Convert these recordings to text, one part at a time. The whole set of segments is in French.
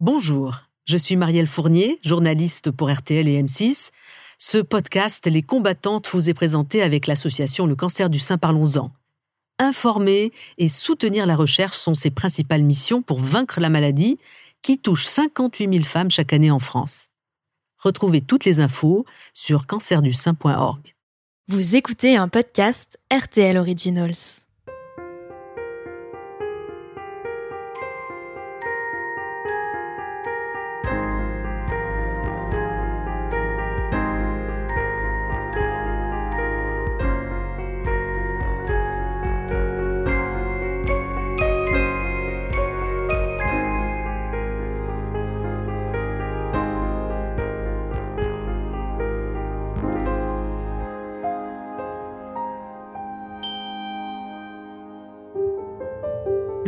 Bonjour, je suis Marielle Fournier, journaliste pour RTL et M6. Ce podcast Les combattantes vous est présenté avec l'association Le cancer du sein Parlons-en. Informer et soutenir la recherche sont ses principales missions pour vaincre la maladie qui touche 58 000 femmes chaque année en France. Retrouvez toutes les infos sur cancerdusein.org. Vous écoutez un podcast RTL Originals.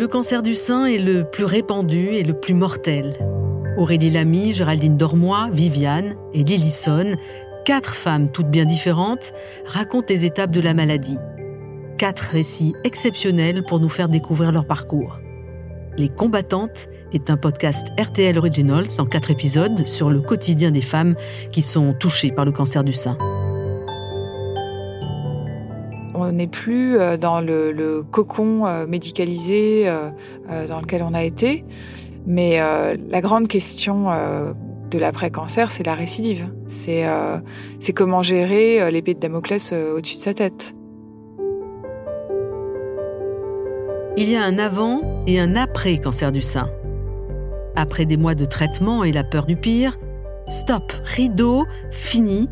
Le cancer du sein est le plus répandu et le plus mortel. Aurélie Lamy, Géraldine Dormoy, Viviane et Lillison, quatre femmes toutes bien différentes, racontent les étapes de la maladie. Quatre récits exceptionnels pour nous faire découvrir leur parcours. Les combattantes est un podcast RTL Originals en quatre épisodes sur le quotidien des femmes qui sont touchées par le cancer du sein n'est plus euh, dans le, cocon euh, médicalisé euh, dans lequel on a été. Mais la grande question de l'après-cancer, c'est la récidive. C'est comment gérer l'épée de Damoclès au-dessus de sa tête. Il y a un avant et un après cancer du sein. Après des mois de traitement et la peur du pire, stop, rideau, fini.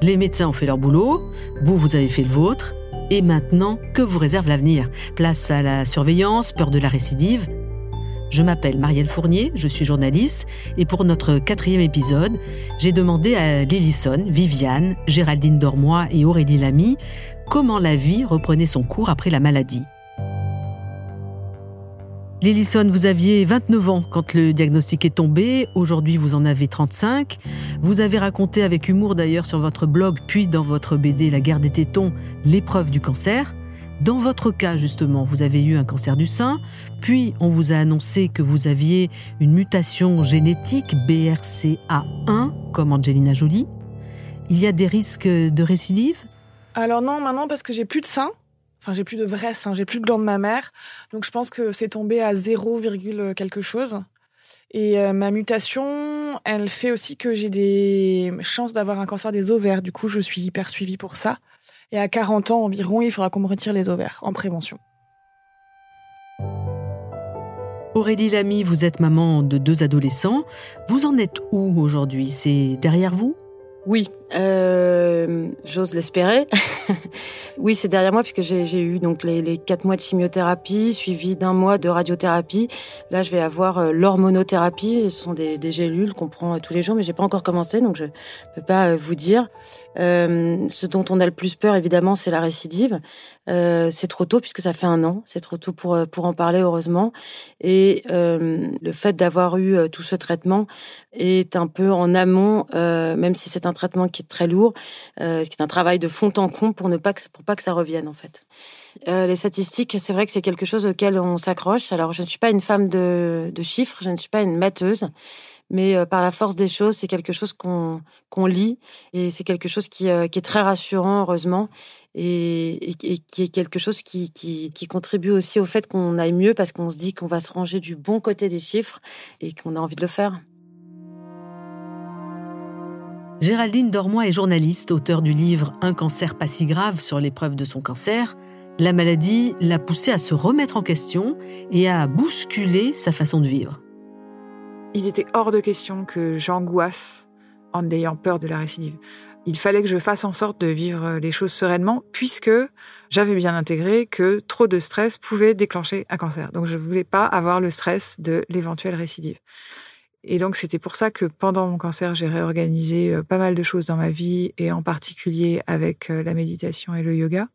Les médecins ont fait leur boulot, vous, vous avez fait le vôtre. Et maintenant, que vous réserve l'avenir? Place à la surveillance, peur de la récidive. Je m'appelle Marielle Fournier, je suis journaliste. Et pour notre quatrième épisode, j'ai demandé à Lillison, Viviane, Géraldine Dormoy et Aurélie Lamy comment la vie reprenait son cours après la maladie. Lillison, vous aviez 29 ans quand le diagnostic est tombé. Aujourd'hui, vous en avez 35. Vous avez raconté avec humour d'ailleurs sur votre blog, puis dans votre BD La guerre des tétons, l'épreuve du cancer. Dans votre cas, justement, vous avez eu un cancer du sein, puis on vous a annoncé que vous aviez une mutation génétique BRCA1, comme Angelina Jolie. Il y a des risques de récidive? Alors non, maintenant parce que j'ai plus de sein. Enfin, j'ai plus de vrai sein, j'ai plus de de ma mère. Donc, je pense que c'est tombé à 0, quelque chose. Et euh, ma mutation, elle fait aussi que j'ai des chances d'avoir un cancer des ovaires. Du coup, je suis hyper suivie pour ça. Et à 40 ans environ, il faudra qu'on me retire les ovaires en prévention. Aurélie Lamy, vous êtes maman de deux adolescents. Vous en êtes où aujourd'hui? C'est derrière vous? Oui, euh, j'ose l'espérer. oui, c'est derrière moi puisque j'ai eu donc les, quatre mois de chimiothérapie suivi d'un mois de radiothérapie. Là, je vais avoir euh, l'hormonothérapie. Ce sont des, gélules qu'on prend euh, tous les jours, mais j'ai pas encore commencé, donc je peux pas vous dire. ce dont on a le plus peur, évidemment, c'est la récidive. c'est trop tôt puisque ça fait un an. C'est trop tôt pour pour en parler, heureusement. Et le fait d'avoir eu tout ce traitement est un peu en amont, même si c'est un traitement qui très lourd, euh, qui est un travail de fond en comble pour ne pas que, pour pas que ça revienne en fait. Euh, les statistiques, c'est vrai que c'est quelque chose auquel on s'accroche. Alors, je ne suis pas une femme de, chiffres, je ne suis pas une matheuse, mais euh, par la force des choses, c'est quelque chose qu'on qu'on lit et c'est quelque chose qui, qui, est très rassurant, heureusement, et, qui est quelque chose qui, qui, qui contribue aussi au fait qu'on aille mieux parce qu'on se dit qu'on va se ranger du bon côté des chiffres et qu'on a envie de le faire. Géraldine Dormoy est journaliste, auteur du livre Un cancer pas si grave sur l'épreuve de son cancer. La maladie l'a poussée à se remettre en question et à bousculer sa façon de vivre. Il était hors de question que j'angoisse en ayant peur de la récidive. Il fallait que je fasse en sorte de vivre les choses sereinement puisque j'avais bien intégré que trop de stress pouvait déclencher un cancer. Donc je ne voulais pas avoir le stress de l'éventuelle récidive. Et donc c'était pour ça que pendant mon cancer, j'ai réorganisé euh, pas mal de choses dans ma vie et en particulier avec euh, la méditation et le yoga.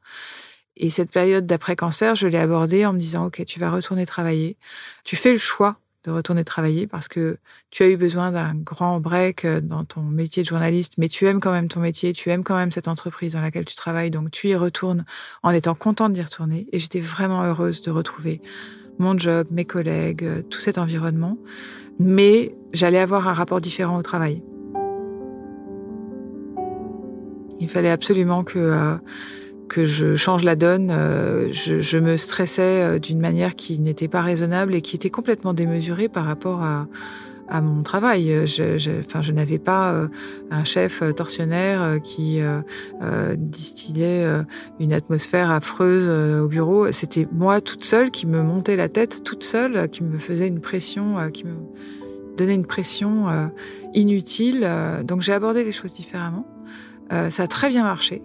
Et cette période d'après-cancer, je l'ai abordée en me disant, OK, tu vas retourner travailler. Tu fais le choix de retourner travailler parce que tu as eu besoin d'un grand break euh, dans ton métier de journaliste, mais tu aimes quand même ton métier, tu aimes quand même cette entreprise dans laquelle tu travailles, donc tu y retournes en étant contente d'y retourner. Et j'étais vraiment heureuse de retrouver mon job, mes collègues, tout cet environnement. Mais j'allais avoir un rapport différent au travail. Il fallait absolument que, euh, que je change la donne. Euh, je, me stressais euh, d'une manière qui n'était pas raisonnable et qui était complètement démesurée par rapport à, à mon travail. Je, je, enfin, je n'avais pas un chef tortionnaire qui distillait une atmosphère affreuse au bureau. C'était moi toute seule qui me montait la tête, toute seule, qui me faisait une pression, qui me donnait une pression inutile. Donc j'ai abordé les choses différemment. Euh, ça a très bien marché.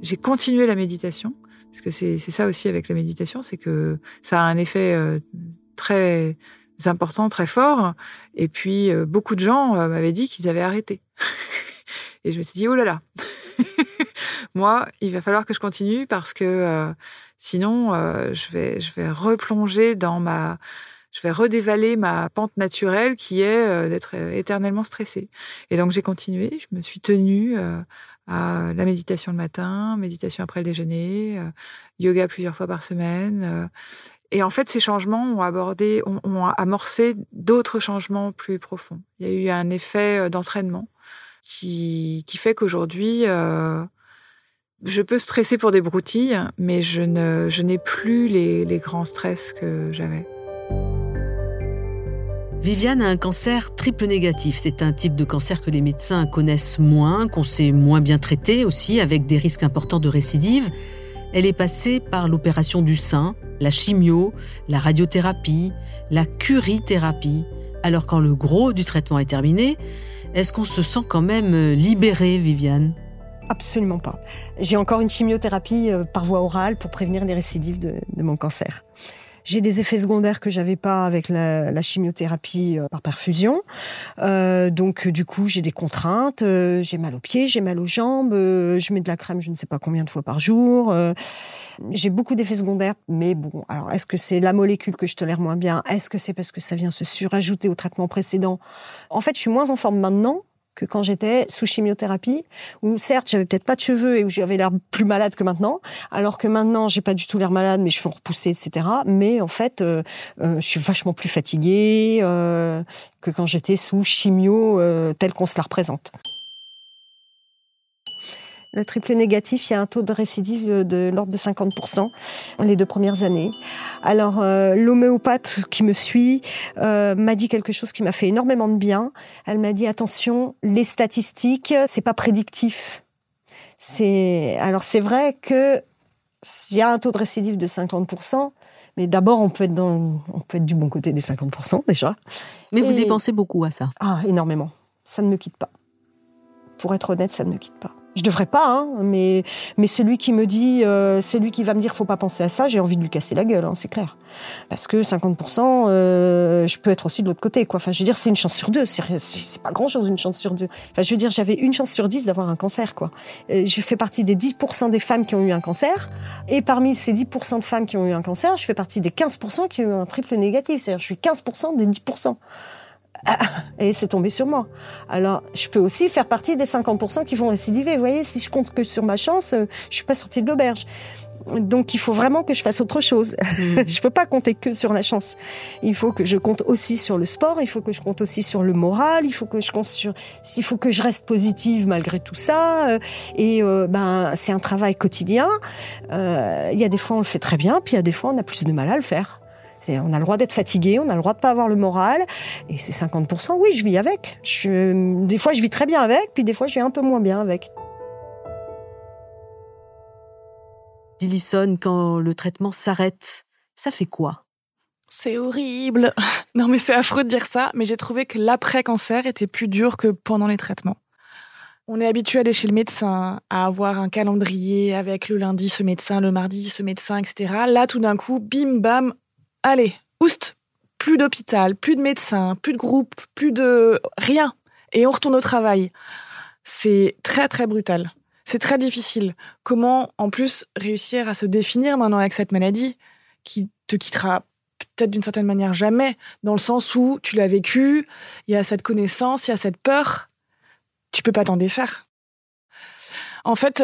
J'ai continué la méditation, parce que c'est ça aussi avec la méditation, c'est que ça a un effet euh, très important, très fort. Et puis, euh, beaucoup de gens m'avaient dit qu'ils avaient arrêté. Et je me suis dit, oh là là, moi, il va falloir que je continue parce que sinon, je, vais, je vais replonger dans ma... Je vais redévaler ma pente naturelle qui est d'être éternellement stressée. Et donc, j'ai continué, je me suis tenue à la méditation le matin, méditation après le déjeuner, euh, yoga plusieurs fois par semaine. Euh. et en fait, ces changements ont abordé, ont, amorcé d'autres changements plus profonds. Il y a eu un effet euh, d'entraînement qui, fait qu'aujourd'hui, je peux stresser pour des broutilles, mais je n'ai plus les, les grands stress que j'avais. Viviane a un cancer triple négatif. C'est un type de cancer que les médecins connaissent moins, qu'on sait moins bien traiter aussi, avec des risques importants de récidive. Elle est passée par l'opération du sein, la chimio, la radiothérapie, la curithérapie. Alors quand le gros du traitement est terminé, est-ce qu'on se sent quand même libéré, Viviane? Absolument pas. J'ai encore une chimiothérapie euh, par voie orale pour prévenir les récidives de mon cancer. J'ai des effets secondaires que j'avais pas avec la, la chimiothérapie euh, par perfusion. Euh, donc du coup, j'ai des contraintes. Euh, j'ai mal aux pieds, j'ai mal aux jambes. Euh, je mets de la crème, je ne sais pas combien de fois par jour. j'ai beaucoup d'effets secondaires. Mais bon, alors est-ce que c'est la molécule que je tolère moins bien? Est-ce que c'est parce que ça vient se surajouter au traitement précédent? En fait, je suis moins en forme maintenant que quand j'étais sous chimiothérapie, où certes j'avais peut-être pas de cheveux et où j'avais l'air plus malade que maintenant, alors que maintenant j'ai pas du tout l'air malade, mes cheveux ont repoussé, etc. Mais en fait, euh, euh, je suis vachement plus fatiguée euh, que quand j'étais sous chimio tel qu'on se la représente. Le triple négatif, il y a un taux de récidive de l'ordre de 50% les deux premières années. Alors euh, l'homéopathe qui me suit euh, m'a dit quelque chose qui m'a fait énormément de bien. Elle m'a dit attention, les statistiques, c'est pas prédictif. C'est alors c'est vrai que il y a un taux de récidive de 50%, mais d'abord on peut être dans on peut être du bon côté des 50% déjà. Mais vous y pensez beaucoup à ça Ah, énormément. Ça ne me quitte pas. Pour être honnête, ça ne me quitte pas. Je devrais pas, hein, mais mais celui qui me dit, euh, celui qui va me dire faut pas penser à ça, j'ai envie de lui casser la gueule, hein, c'est clair. Parce que 50%, euh, je peux être aussi de l'autre côté, quoi. Enfin, je veux dire, c'est une chance sur deux, c'est pas grand chose une chance sur deux. Enfin, je veux dire, j'avais une chance sur dix d'avoir un cancer, quoi. Euh, je fais partie des 10% des femmes qui ont eu un cancer, et parmi ces 10% de femmes qui ont eu un cancer, je fais partie des 15% qui ont eu un triple négatif, c'est-à-dire je suis 15% des 10%. Et c'est tombé sur moi. Alors, je peux aussi faire partie des 50% qui vont récidiver. Vous voyez, si je compte que sur ma chance, euh, je suis pas sortie de l'auberge. Donc, il faut vraiment que je fasse autre chose. Mm. je peux pas compter que sur la chance. Il faut que je compte aussi sur le sport. Il faut que je compte aussi sur le moral. Il faut que je compte sur, il faut que je reste positive malgré tout ça. Euh, et euh, ben, c'est un travail quotidien. Il y a des fois on le fait très bien, puis il y a des fois on a plus de mal à le faire. On a le droit d'être fatigué, on a le droit de pas avoir le moral. Et c'est 50%, oui, je vis avec. Je, des fois, je vis très bien avec, puis des fois, je vis un peu moins bien avec. Dillison, quand le traitement s'arrête, ça fait quoi? C'est horrible. Non, mais c'est affreux de dire ça, mais j'ai trouvé que l'après-cancer était plus dur que pendant les traitements. On est habitué à aller chez le médecin, à avoir un calendrier avec le lundi ce médecin, le mardi ce médecin, etc. Là, tout d'un coup, bim bam, allez, oust, plus d'hôpital, plus de médecins, plus de groupe, plus de rien. Et on retourne au travail. C'est très, très brutal. C'est très difficile. Comment, en plus, réussir à se définir maintenant avec cette maladie qui te quittera peut-être d'une certaine manière jamais, dans le sens où tu l'as vécu, il y a cette connaissance, il y a cette peur, tu peux pas t'en défaire. En fait,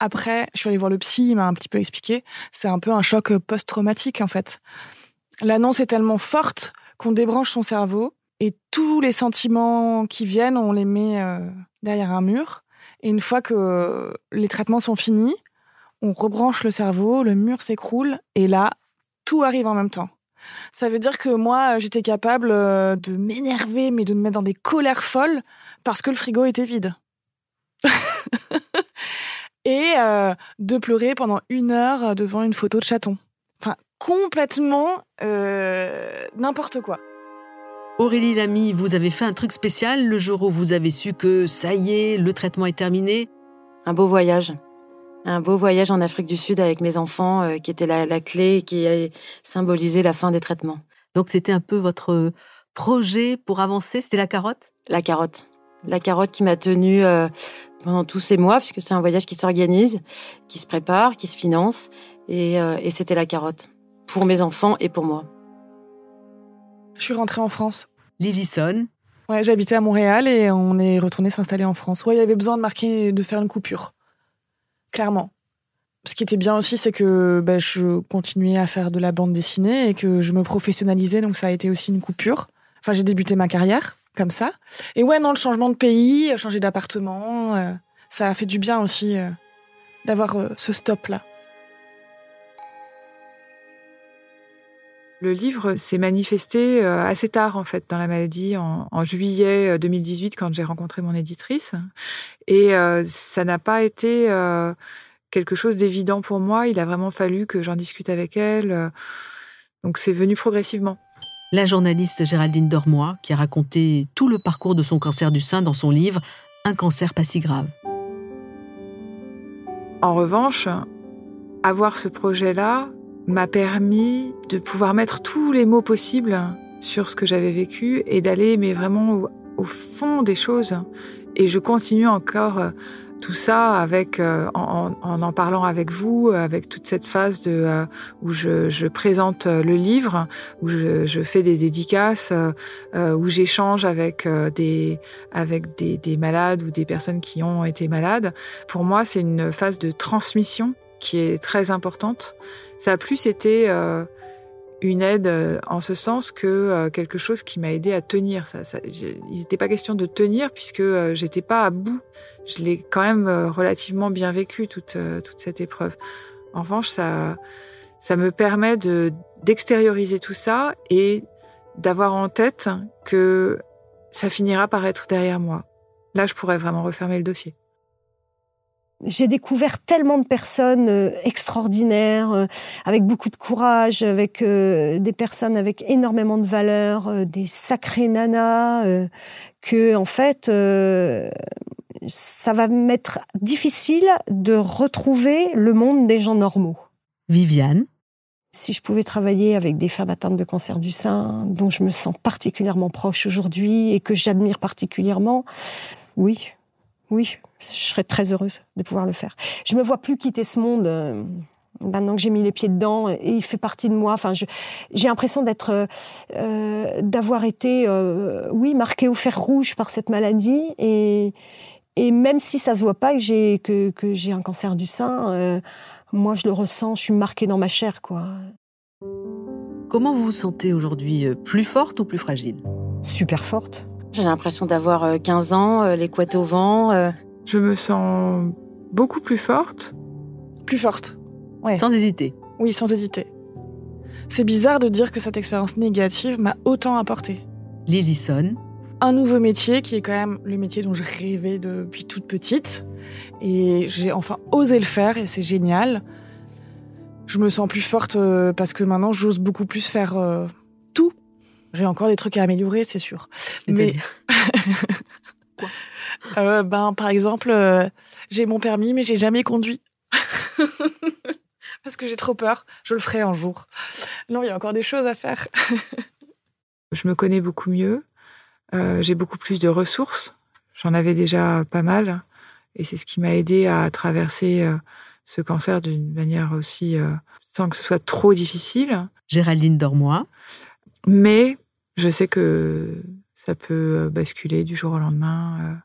après, je suis allée voir le psy, il m'a un petit peu expliqué. C'est un peu un choc post-traumatique, en fait. L'annonce est tellement forte qu'on débranche son cerveau Et tous les sentiments qui viennent, on les met euh, derrière un mur. Et une fois que les traitements sont finis, on rebranche le cerveau, le mur s'écroule, et là, tout arrive en même temps. Ça veut dire que moi, j'étais capable euh, de m'énerver, mais de me mettre dans des colères folles parce que le frigo était vide. et euh, de pleurer pendant une heure devant une photo de chaton. Enfin, complètement euh, n'importe quoi. Aurélie Lamy, vous avez fait un truc spécial le jour où vous avez su que ça y est, le traitement est terminé? Un beau voyage. Un beau voyage en Afrique du Sud avec mes enfants euh, qui était la, la clé et qui a symbolisé la fin des traitements. Donc c'était un peu votre projet pour avancer, c'était la carotte? La carotte. La carotte qui m'a tenue euh, pendant tous ces mois, puisque c'est un voyage qui s'organise, qui se prépare, qui se finance. Et, euh, et c'était la carotte. Pour mes enfants et pour moi. Je suis rentrée en France. Lillison Ouais, j'habitais à Montréal et on est retourné s'installer en France. Ouais, il y avait besoin de marquer, de faire une coupure. Clairement. Ce qui était bien aussi, c'est que ben, je continuais à faire de la bande dessinée et que je me professionnalisais, donc ça a été aussi une coupure. Enfin, j'ai débuté ma carrière comme ça. Et ouais, non, le changement de pays, changer d'appartement, euh, ça a fait du bien aussi euh, d'avoir euh, ce stop-là. Le livre s'est manifesté euh, assez tard, en fait, dans la maladie, en, juillet 2018, quand j'ai rencontré mon éditrice. Et euh, ça n'a pas été euh, quelque chose d'évident pour moi. Il a vraiment fallu que j'en discute avec elle. Donc c'est venu progressivement. La journaliste Géraldine Dormois, qui a raconté tout le parcours de son cancer du sein dans son livre Un cancer pas si grave. En revanche, avoir ce projet-là m'a permis de pouvoir mettre tous les mots possibles sur ce que j'avais vécu et d'aller mais vraiment au, au, fond des choses. Et je continue encore euh, tout ça avec euh, en, en, parlant avec vous, avec toute cette phase de euh, où je, présente le livre, où je, fais des dédicaces, euh, où j'échange avec des avec des, des malades ou des personnes qui ont été malades. Pour moi, c'est une phase de transmission qui est très importante. Ça a plus été euh, une aide euh, en ce sens que euh, quelque chose qui m'a aidé à tenir. Ça, il n'était pas question de tenir puisque euh, j'étais pas à bout. Je l'ai quand même euh, relativement bien vécu toute euh, toute cette épreuve. En revanche, ça ça me permet de d'extérioriser tout ça et d'avoir en tête que ça finira par être derrière moi. Là, je pourrais vraiment refermer le dossier j'ai découvert tellement de personnes euh, extraordinaires, avec beaucoup de courage, avec des personnes avec énormément de valeur, des sacrés nanas, que en fait, ça va m'être difficile de retrouver le monde des gens normaux. Viviane si je pouvais travailler avec des femmes atteintes de cancer du sein, dont je me sens particulièrement proche aujourd'hui et que j'admire particulièrement, oui, oui, je serais très heureuse de pouvoir le faire. Je me vois plus quitter ce monde euh, maintenant que j'ai mis les pieds dedans et il fait partie de moi. Enfin, j'ai l'impression d'être, euh, d'avoir été, euh, oui, marquée au fer rouge par cette maladie et et même si ça se voit pas que j'ai que, que j'ai un cancer du sein, euh, moi je le ressens, je suis marquée dans ma chair, quoi. Comment vous vous sentez aujourd'hui, euh, plus forte ou plus fragile? Super forte. J'ai l'impression d'avoir 15 ans, les couettes au vent. Euh... Je me sens beaucoup plus forte. Plus forte. Ouais. Sans hésiter. Oui, sans hésiter. C'est bizarre de dire que cette expérience négative m'a autant apporté. Lillison. Un nouveau métier qui est quand même le métier dont je rêvais depuis toute petite. Et j'ai enfin osé le faire et c'est génial. Je me sens plus forte euh, parce que maintenant j'ose beaucoup plus faire euh, tout. J'ai encore des trucs à améliorer, c'est sûr. Mais Quoi? Euh, Ben par exemple, euh, j'ai mon permis mais j'ai jamais conduit. parce que j'ai trop peur. Je le ferai un jour. Non, il y a encore des choses à faire. je me connais beaucoup mieux. Euh, j'ai beaucoup plus de ressources. J'en avais déjà pas mal. Et c'est ce qui m'a aidé à traverser euh, ce cancer d'une manière aussi euh, sans que ce soit trop difficile. Géraldine Dormois. Mais je sais que ça peut basculer du jour au lendemain.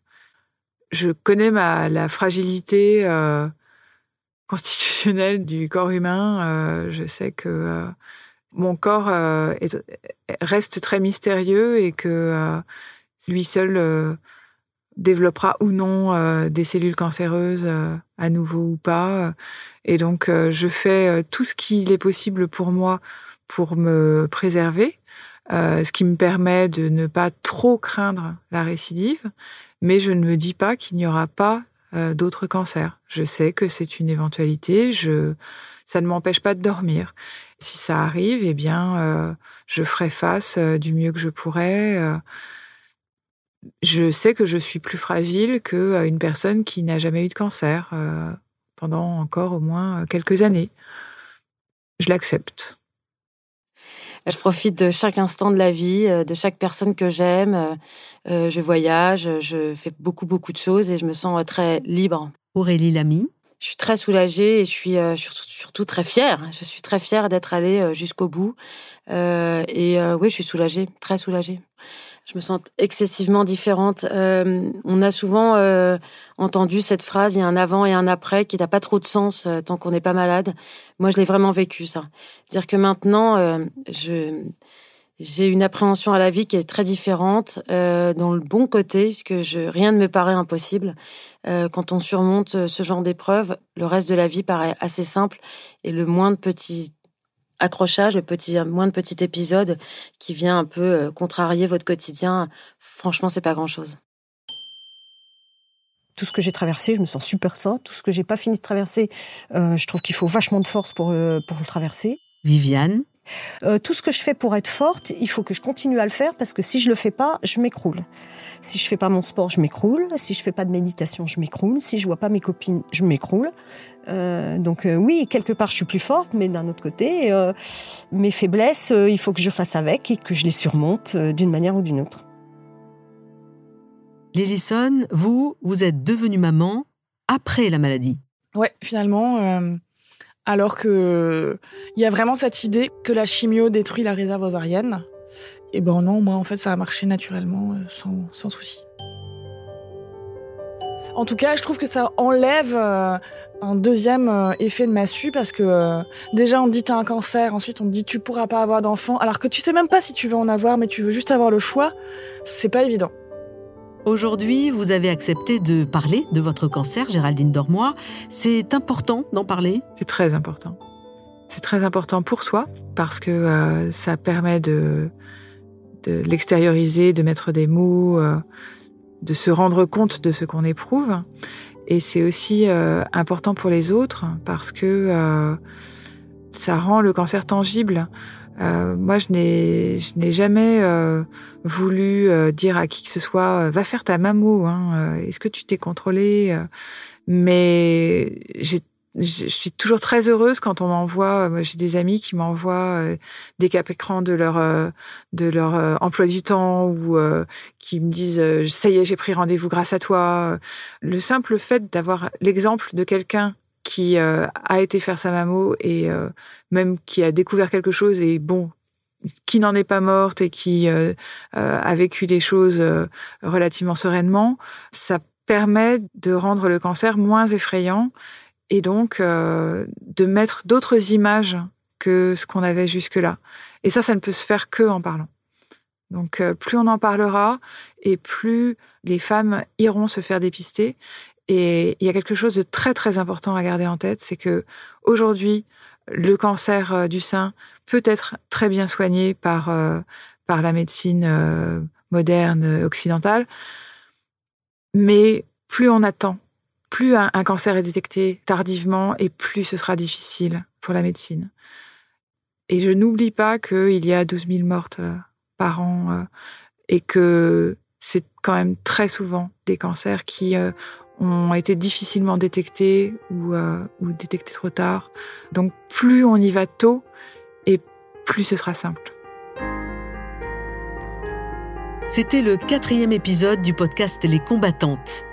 Je connais ma, la fragilité constitutionnelle du corps humain. Je sais que mon corps reste très mystérieux et que lui seul développera ou non des cellules cancéreuses à nouveau ou pas. Et donc, je fais tout ce qu'il est possible pour moi pour me préserver, ce qui me permet de ne pas trop craindre la récidive, mais je ne me dis pas qu'il n'y aura pas d'autres cancers. Je sais que c'est une éventualité, je, ça ne m'empêche pas de dormir. Si ça arrive, eh bien, je ferai face du mieux que je pourrai je sais que je suis plus fragile qu'une euh, personne qui n'a jamais eu de cancer euh, pendant encore au moins euh, quelques années. Je l'accepte. Je profite de chaque instant de la vie, de chaque personne que j'aime. Je voyage, je fais beaucoup, beaucoup de choses et je me sens très libre. Aurélie Lamy. Je suis très soulagée et je suis surtout très fière. Je suis très fière d'être allée jusqu'au bout. Et oui, je suis soulagée, très soulagée je me sens excessivement différente. Euh, on a souvent euh, entendu cette phrase, il y a un avant et un après qui n'a pas trop de sens euh, tant qu'on n'est pas malade. Moi, je l'ai vraiment vécu, ça. C'est-à-dire que maintenant, je, j'ai une appréhension à la vie qui est très différente, dans le bon côté, puisque je, rien ne me paraît impossible. quand on surmonte ce genre d'épreuve, le reste de la vie paraît assez simple et le moins de petits accrochage, le petit, moins de petits épisodes qui vient un peu euh, contrarier votre quotidien, franchement, c'est pas grand chose. Tout ce que j'ai traversé, je me sens super forte. Tout ce que j'ai pas fini de traverser, euh, je trouve qu'il faut vachement de force pour, euh, pour le traverser. Viviane? Euh, tout ce que je fais pour être forte, il faut que je continue à le faire parce que si je le fais pas, je m'écroule. Si je fais pas mon sport, je m'écroule. Si je fais pas de méditation, je m'écroule. Si je vois pas mes copines, je m'écroule. Euh, donc euh, oui, quelque part, je suis plus forte, mais d'un autre côté, mes faiblesses, il faut que je fasse avec et que je les surmonte d'une manière ou d'une autre. Lillison, vous, vous êtes devenue maman après la maladie. Ouais, finalement, alors que il y a vraiment cette idée que la chimio détruit la réserve ovarienne. Et ben non, moi en fait ça a marché naturellement, euh, sans, sans souci. En tout cas, je trouve que ça enlève euh, un deuxième euh, effet de massue parce que déjà on dit t'as un cancer, ensuite on dit tu pourras pas avoir d'enfant, alors que tu sais même pas si tu veux en avoir, mais tu veux juste avoir le choix. C'est pas évident. Aujourd'hui, vous avez accepté de parler de votre cancer, Géraldine Dormois. C'est important d'en parler? C'est très important. C'est très important pour soi parce que euh, ça permet de, de l'extérioriser, de mettre des mots, euh, de se rendre compte de ce qu'on éprouve. Et c'est aussi euh, important pour les autres parce que ça rend le cancer tangible. Euh, moi, je n'ai, je n'ai jamais euh, voulu euh, dire à qui que ce soit va faire ta mammo. Hein, est-ce que tu t'es contrôlé Mais j'ai, je suis toujours très heureuse quand on m'envoie. J'ai des amis qui m'envoient des cap écrans de leur de leur emploi du temps ou qui me disent ça y est, j'ai pris rendez-vous grâce à toi. Le simple fait d'avoir l'exemple de quelqu'un qui euh, a été faire sa mammo et euh, même qui a découvert quelque chose et bon, qui n'en est pas morte et qui euh, a vécu les choses relativement sereinement, ça permet de rendre le cancer moins effrayant et donc de mettre d'autres images que ce qu'on avait jusque-là. Et ça, ça ne peut se faire que en parlant. Donc plus on en parlera et plus les femmes iront se faire dépister et il y a quelque chose de très très important à garder en tête, c'est que aujourd'hui, le cancer euh, du sein peut être très bien soigné par euh, par la médecine euh, moderne occidentale, mais plus on attend, plus un, cancer est détecté tardivement et plus ce sera difficile pour la médecine. Et je n'oublie pas qu'il y a 12 000 mortes par an et que c'est quand même très souvent des cancers qui ont été difficilement détectés ou, euh, ou détectés trop tard. Donc plus on y va tôt et plus ce sera simple. C'était le quatrième épisode du podcast Les combattantes.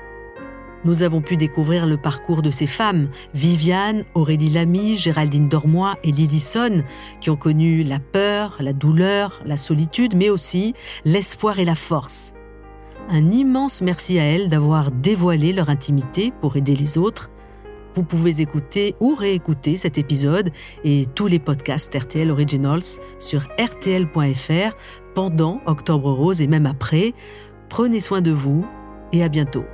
Nous avons pu découvrir le parcours de ces femmes, Viviane, Aurélie Lamy, Géraldine Dormois et Lillison, qui ont connu la peur, la douleur, la solitude, mais aussi l'espoir et la force. Un immense merci à elles d'avoir dévoilé leur intimité pour aider les autres. Vous pouvez écouter ou réécouter cet épisode et tous les podcasts RTL Originals sur rtl.fr pendant Octobre Rose et même après. Prenez soin de vous et à bientôt.